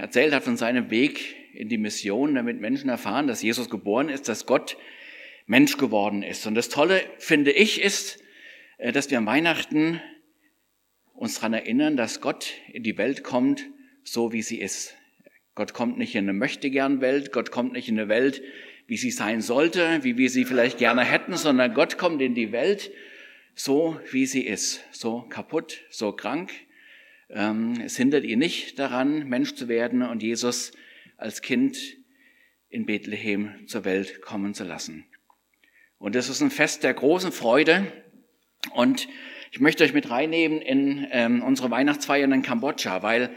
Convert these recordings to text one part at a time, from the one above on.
erzählt hat von seinem Weg in die Mission, damit Menschen erfahren, dass Jesus geboren ist, dass Gott Mensch geworden ist. Und das Tolle, finde ich, ist, äh, dass wir am Weihnachten uns daran erinnern, dass Gott in die Welt kommt, so wie sie ist. Gott kommt nicht in eine Möchtegern-Welt, Gott kommt nicht in eine Welt, wie sie sein sollte, wie wir sie vielleicht gerne hätten, sondern Gott kommt in die Welt so, wie sie ist, so kaputt, so krank. Ähm, es hindert ihn nicht daran, Mensch zu werden und Jesus als Kind in Bethlehem zur Welt kommen zu lassen. Und das ist ein Fest der großen Freude. Und ich möchte euch mit reinnehmen in ähm, unsere Weihnachtsfeiern in Kambodscha, weil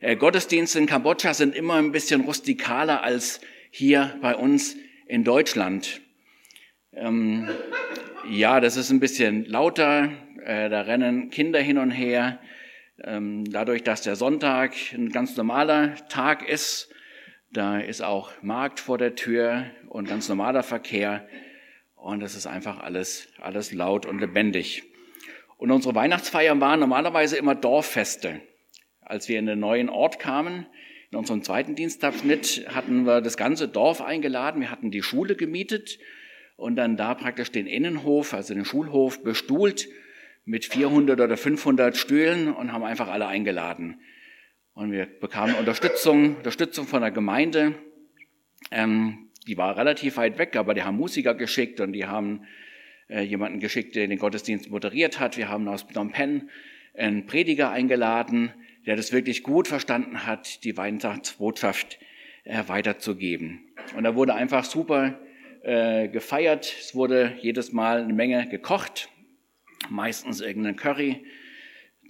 äh, Gottesdienste in Kambodscha sind immer ein bisschen rustikaler als hier bei uns in Deutschland. Ähm, ja, das ist ein bisschen lauter, äh, da rennen Kinder hin und her. Ähm, dadurch, dass der Sonntag ein ganz normaler Tag ist, da ist auch Markt vor der Tür und ganz normaler Verkehr. Und es ist einfach alles, alles laut und lebendig. Und unsere Weihnachtsfeiern waren normalerweise immer Dorffeste. Als wir in den neuen Ort kamen, in unserem zweiten Dienstabschnitt, hatten wir das ganze Dorf eingeladen. Wir hatten die Schule gemietet und dann da praktisch den Innenhof, also den Schulhof, bestuhlt mit 400 oder 500 Stühlen und haben einfach alle eingeladen. Und wir bekamen Unterstützung, Unterstützung von der Gemeinde. Ähm, die war relativ weit weg, aber die haben Musiker geschickt und die haben äh, jemanden geschickt, der den Gottesdienst moderiert hat. Wir haben aus Phnom Penh einen Prediger eingeladen, der das wirklich gut verstanden hat, die Weihnachtsbotschaft äh, weiterzugeben. Und da wurde einfach super äh, gefeiert. Es wurde jedes Mal eine Menge gekocht, meistens irgendein Curry.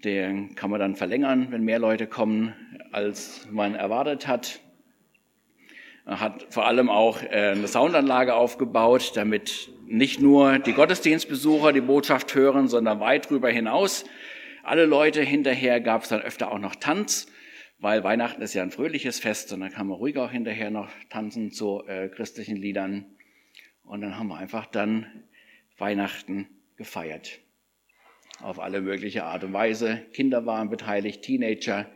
Den kann man dann verlängern, wenn mehr Leute kommen, als man erwartet hat. Er hat vor allem auch äh, eine Soundanlage aufgebaut, damit nicht nur die Gottesdienstbesucher die Botschaft hören, sondern weit darüber hinaus. Alle Leute hinterher gab es dann öfter auch noch Tanz, weil Weihnachten ist ja ein fröhliches Fest und dann kann man ruhig auch hinterher noch tanzen zu äh, christlichen Liedern. Und dann haben wir einfach dann Weihnachten gefeiert. Auf alle mögliche Art und Weise. Kinder waren beteiligt, Teenager.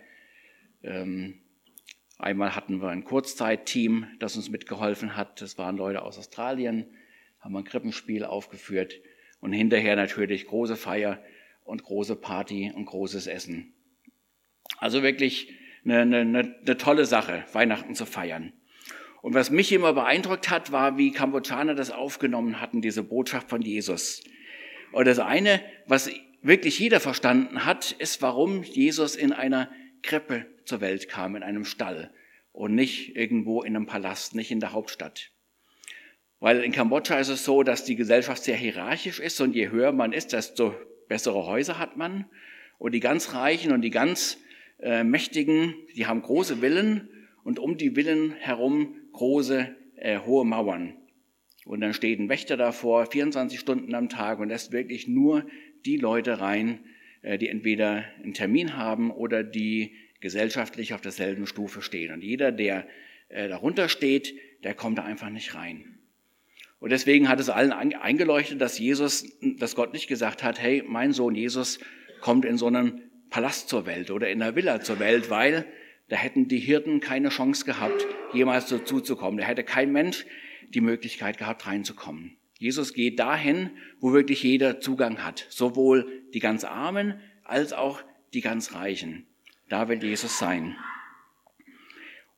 Ähm, einmal hatten wir ein Kurzzeitteam, das uns mitgeholfen hat. Das waren Leute aus Australien, haben ein Krippenspiel aufgeführt. Und hinterher natürlich große Feier und große Party und großes Essen. Also wirklich eine, eine, eine tolle Sache, Weihnachten zu feiern. Und was mich immer beeindruckt hat, war, wie Kambodschaner das aufgenommen hatten, diese Botschaft von Jesus. Und das eine, was wirklich jeder verstanden hat, ist, warum Jesus in einer Krippe zur Welt kam, in einem Stall und nicht irgendwo in einem Palast, nicht in der Hauptstadt. Weil in Kambodscha ist es so, dass die Gesellschaft sehr hierarchisch ist und je höher man ist, desto bessere Häuser hat man. Und die ganz Reichen und die ganz äh, Mächtigen, die haben große Villen und um die Villen herum große, äh, hohe Mauern. Und dann steht ein Wächter davor, 24 Stunden am Tag und lässt wirklich nur die Leute rein, äh, die entweder einen Termin haben oder die gesellschaftlich auf derselben Stufe stehen. Und jeder, der äh, darunter steht, der kommt da einfach nicht rein. Und deswegen hat es allen eingeleuchtet, dass Jesus, dass Gott nicht gesagt hat, hey, mein Sohn Jesus kommt in so einem Palast zur Welt oder in einer Villa zur Welt, weil da hätten die Hirten keine Chance gehabt, jemals dazu zu kommen. Da hätte kein Mensch die Möglichkeit gehabt, reinzukommen. Jesus geht dahin, wo wirklich jeder Zugang hat. Sowohl die ganz Armen als auch die ganz Reichen. Da will Jesus sein.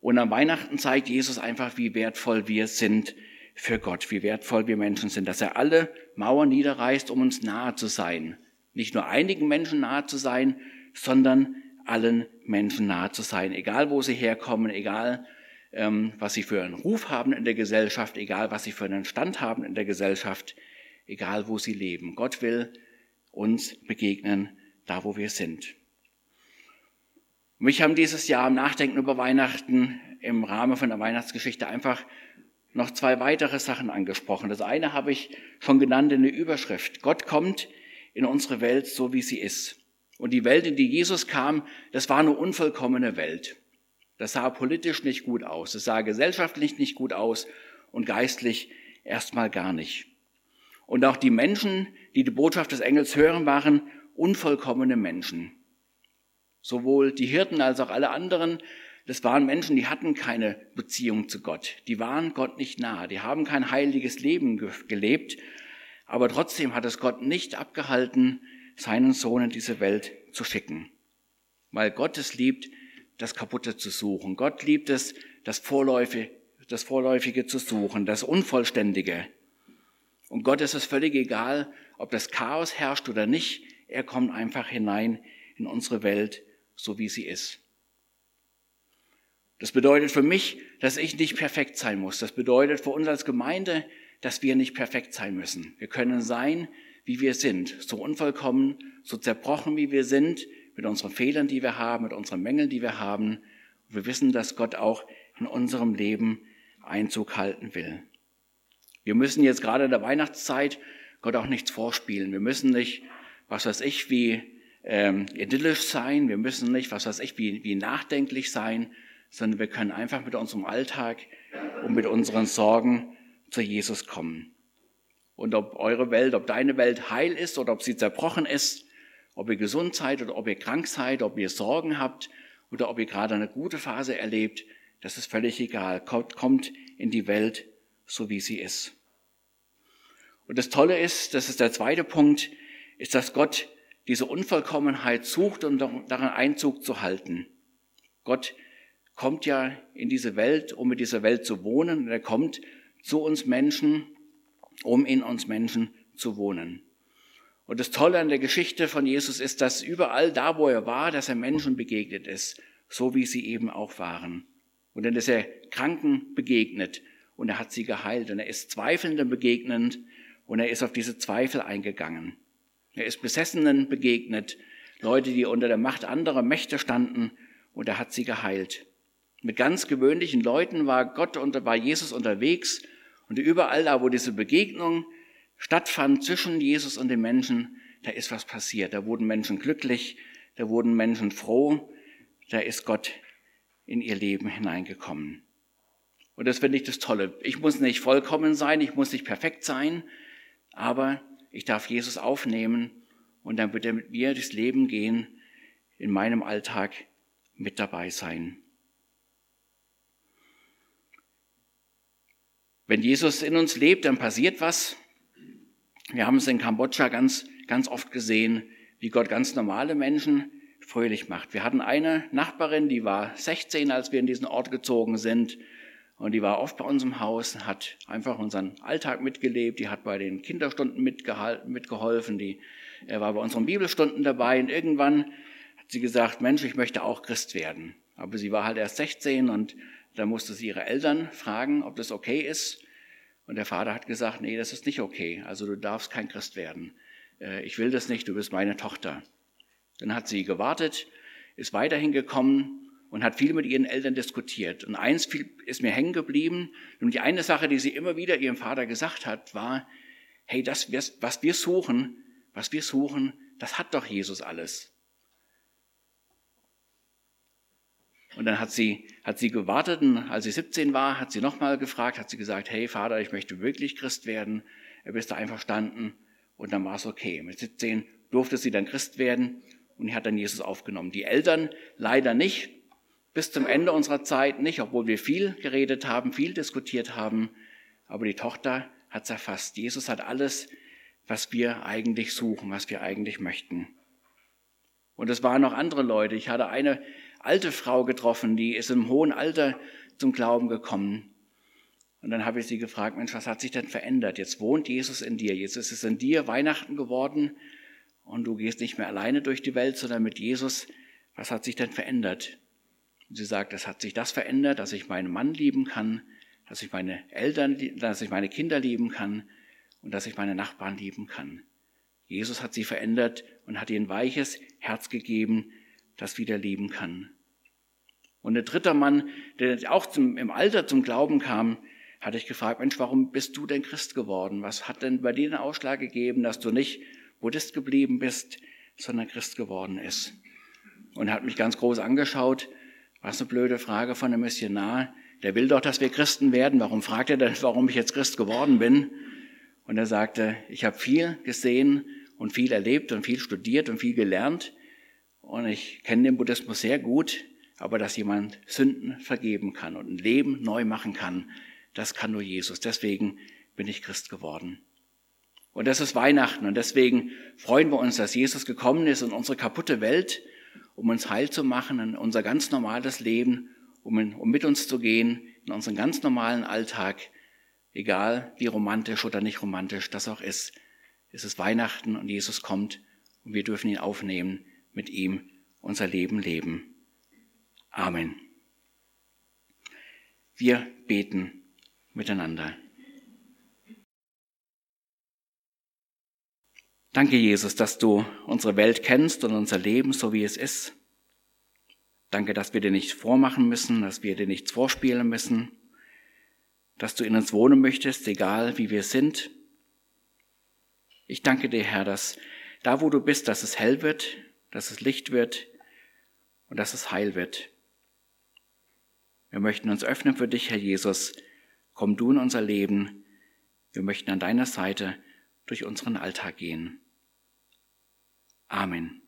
Und am Weihnachten zeigt Jesus einfach, wie wertvoll wir sind für Gott, wie wertvoll wir Menschen sind, dass er alle Mauern niederreißt, um uns nahe zu sein. Nicht nur einigen Menschen nahe zu sein, sondern allen Menschen nahe zu sein, egal wo sie herkommen, egal ähm, was sie für einen Ruf haben in der Gesellschaft, egal was sie für einen Stand haben in der Gesellschaft, egal wo sie leben. Gott will uns begegnen, da wo wir sind. Mich haben dieses Jahr im Nachdenken über Weihnachten im Rahmen von der Weihnachtsgeschichte einfach noch zwei weitere Sachen angesprochen. Das eine habe ich schon genannt in der Überschrift. Gott kommt in unsere Welt so, wie sie ist. Und die Welt, in die Jesus kam, das war eine unvollkommene Welt. Das sah politisch nicht gut aus, es sah gesellschaftlich nicht gut aus und geistlich erstmal gar nicht. Und auch die Menschen, die die Botschaft des Engels hören, waren unvollkommene Menschen. Sowohl die Hirten als auch alle anderen das waren Menschen, die hatten keine Beziehung zu Gott. Die waren Gott nicht nahe. Die haben kein heiliges Leben gelebt. Aber trotzdem hat es Gott nicht abgehalten, seinen Sohn in diese Welt zu schicken. Weil Gott es liebt, das Kaputte zu suchen. Gott liebt es, das Vorläufige, das Vorläufige zu suchen, das Unvollständige. Und Gott ist es völlig egal, ob das Chaos herrscht oder nicht. Er kommt einfach hinein in unsere Welt, so wie sie ist. Das bedeutet für mich, dass ich nicht perfekt sein muss. Das bedeutet für uns als Gemeinde, dass wir nicht perfekt sein müssen. Wir können sein, wie wir sind, so unvollkommen, so zerbrochen, wie wir sind, mit unseren Fehlern, die wir haben, mit unseren Mängeln, die wir haben. Wir wissen, dass Gott auch in unserem Leben Einzug halten will. Wir müssen jetzt gerade in der Weihnachtszeit Gott auch nichts vorspielen. Wir müssen nicht, was weiß ich, wie ähm, idyllisch sein. Wir müssen nicht, was weiß ich, wie, wie nachdenklich sein, sondern wir können einfach mit unserem Alltag und mit unseren Sorgen zu Jesus kommen. Und ob eure Welt, ob deine Welt heil ist oder ob sie zerbrochen ist, ob ihr gesund seid oder ob ihr krank seid, ob ihr Sorgen habt oder ob ihr gerade eine gute Phase erlebt, das ist völlig egal. Kommt, kommt in die Welt, so wie sie ist. Und das Tolle ist, das ist der zweite Punkt, ist, dass Gott diese Unvollkommenheit sucht und daran Einzug zu halten. Gott kommt ja in diese Welt, um mit dieser Welt zu wohnen. Und er kommt zu uns Menschen, um in uns Menschen zu wohnen. Und das Tolle an der Geschichte von Jesus ist, dass überall da, wo er war, dass er Menschen begegnet ist, so wie sie eben auch waren. Und dann ist er Kranken begegnet und er hat sie geheilt und er ist Zweifelnden begegnend und er ist auf diese Zweifel eingegangen. Er ist Besessenen begegnet, Leute, die unter der Macht anderer Mächte standen und er hat sie geheilt. Mit ganz gewöhnlichen Leuten war Gott und war Jesus unterwegs und überall da, wo diese Begegnung stattfand zwischen Jesus und den Menschen, da ist was passiert. Da wurden Menschen glücklich, da wurden Menschen froh, da ist Gott in ihr Leben hineingekommen. Und das finde ich das Tolle. Ich muss nicht vollkommen sein, ich muss nicht perfekt sein, aber ich darf Jesus aufnehmen und dann wird er mit mir durchs Leben gehen, in meinem Alltag mit dabei sein. Wenn Jesus in uns lebt, dann passiert was. Wir haben es in Kambodscha ganz, ganz oft gesehen, wie Gott ganz normale Menschen fröhlich macht. Wir hatten eine Nachbarin, die war 16, als wir in diesen Ort gezogen sind. Und die war oft bei uns im Haus, hat einfach unseren Alltag mitgelebt, die hat bei den Kinderstunden mitgeholfen, die war bei unseren Bibelstunden dabei. Und irgendwann hat sie gesagt, Mensch, ich möchte auch Christ werden. Aber sie war halt erst 16 und da musste sie ihre Eltern fragen, ob das okay ist. Und der Vater hat gesagt, nee, das ist nicht okay. Also du darfst kein Christ werden. Äh, ich will das nicht, du bist meine Tochter. Dann hat sie gewartet, ist weiterhin gekommen und hat viel mit ihren Eltern diskutiert. Und eins ist mir hängen geblieben. Und die eine Sache, die sie immer wieder ihrem Vater gesagt hat, war, hey, das, was wir suchen, was wir suchen, das hat doch Jesus alles. Und dann hat sie, hat sie gewartet und als sie 17 war, hat sie nochmal gefragt, hat sie gesagt, hey Vater, ich möchte wirklich Christ werden. Er bist da einverstanden und dann war es okay. Mit 17 durfte sie dann Christ werden und hat dann Jesus aufgenommen. Die Eltern leider nicht, bis zum Ende unserer Zeit nicht, obwohl wir viel geredet haben, viel diskutiert haben, aber die Tochter hat es erfasst. Jesus hat alles, was wir eigentlich suchen, was wir eigentlich möchten. Und es waren noch andere Leute. Ich hatte eine alte Frau getroffen, die ist im hohen Alter zum Glauben gekommen. Und dann habe ich sie gefragt, Mensch, was hat sich denn verändert? Jetzt wohnt Jesus in dir, jetzt ist es in dir Weihnachten geworden und du gehst nicht mehr alleine durch die Welt, sondern mit Jesus. Was hat sich denn verändert? Und sie sagt, es hat sich das verändert, dass ich meinen Mann lieben kann, dass ich meine Eltern, dass ich meine Kinder lieben kann und dass ich meine Nachbarn lieben kann. Jesus hat sie verändert und hat ihr ein weiches Herz gegeben, das wieder lieben kann. Und der dritte Mann, der auch zum, im Alter zum Glauben kam, hatte ich gefragt, Mensch, warum bist du denn Christ geworden? Was hat denn bei dir den Ausschlag gegeben, dass du nicht Buddhist geblieben bist, sondern Christ geworden ist? Und er hat mich ganz groß angeschaut. Was eine blöde Frage von einem Missionar. Der will doch, dass wir Christen werden. Warum fragt er denn, warum ich jetzt Christ geworden bin? Und er sagte, ich habe viel gesehen und viel erlebt und viel studiert und viel gelernt. Und ich kenne den Buddhismus sehr gut, aber dass jemand Sünden vergeben kann und ein Leben neu machen kann, das kann nur Jesus. Deswegen bin ich Christ geworden. Und das ist Weihnachten und deswegen freuen wir uns, dass Jesus gekommen ist in unsere kaputte Welt, um uns heil zu machen, in unser ganz normales Leben, um, in, um mit uns zu gehen, in unseren ganz normalen Alltag, egal wie romantisch oder nicht romantisch das auch ist. Es ist Weihnachten und Jesus kommt und wir dürfen ihn aufnehmen, mit ihm unser Leben leben. Amen. Wir beten miteinander. Danke, Jesus, dass du unsere Welt kennst und unser Leben so wie es ist. Danke, dass wir dir nichts vormachen müssen, dass wir dir nichts vorspielen müssen, dass du in uns wohnen möchtest, egal wie wir sind. Ich danke dir, Herr, dass da, wo du bist, dass es hell wird, dass es Licht wird und dass es heil wird. Wir möchten uns öffnen für dich, Herr Jesus. Komm du in unser Leben. Wir möchten an deiner Seite durch unseren Alltag gehen. Amen.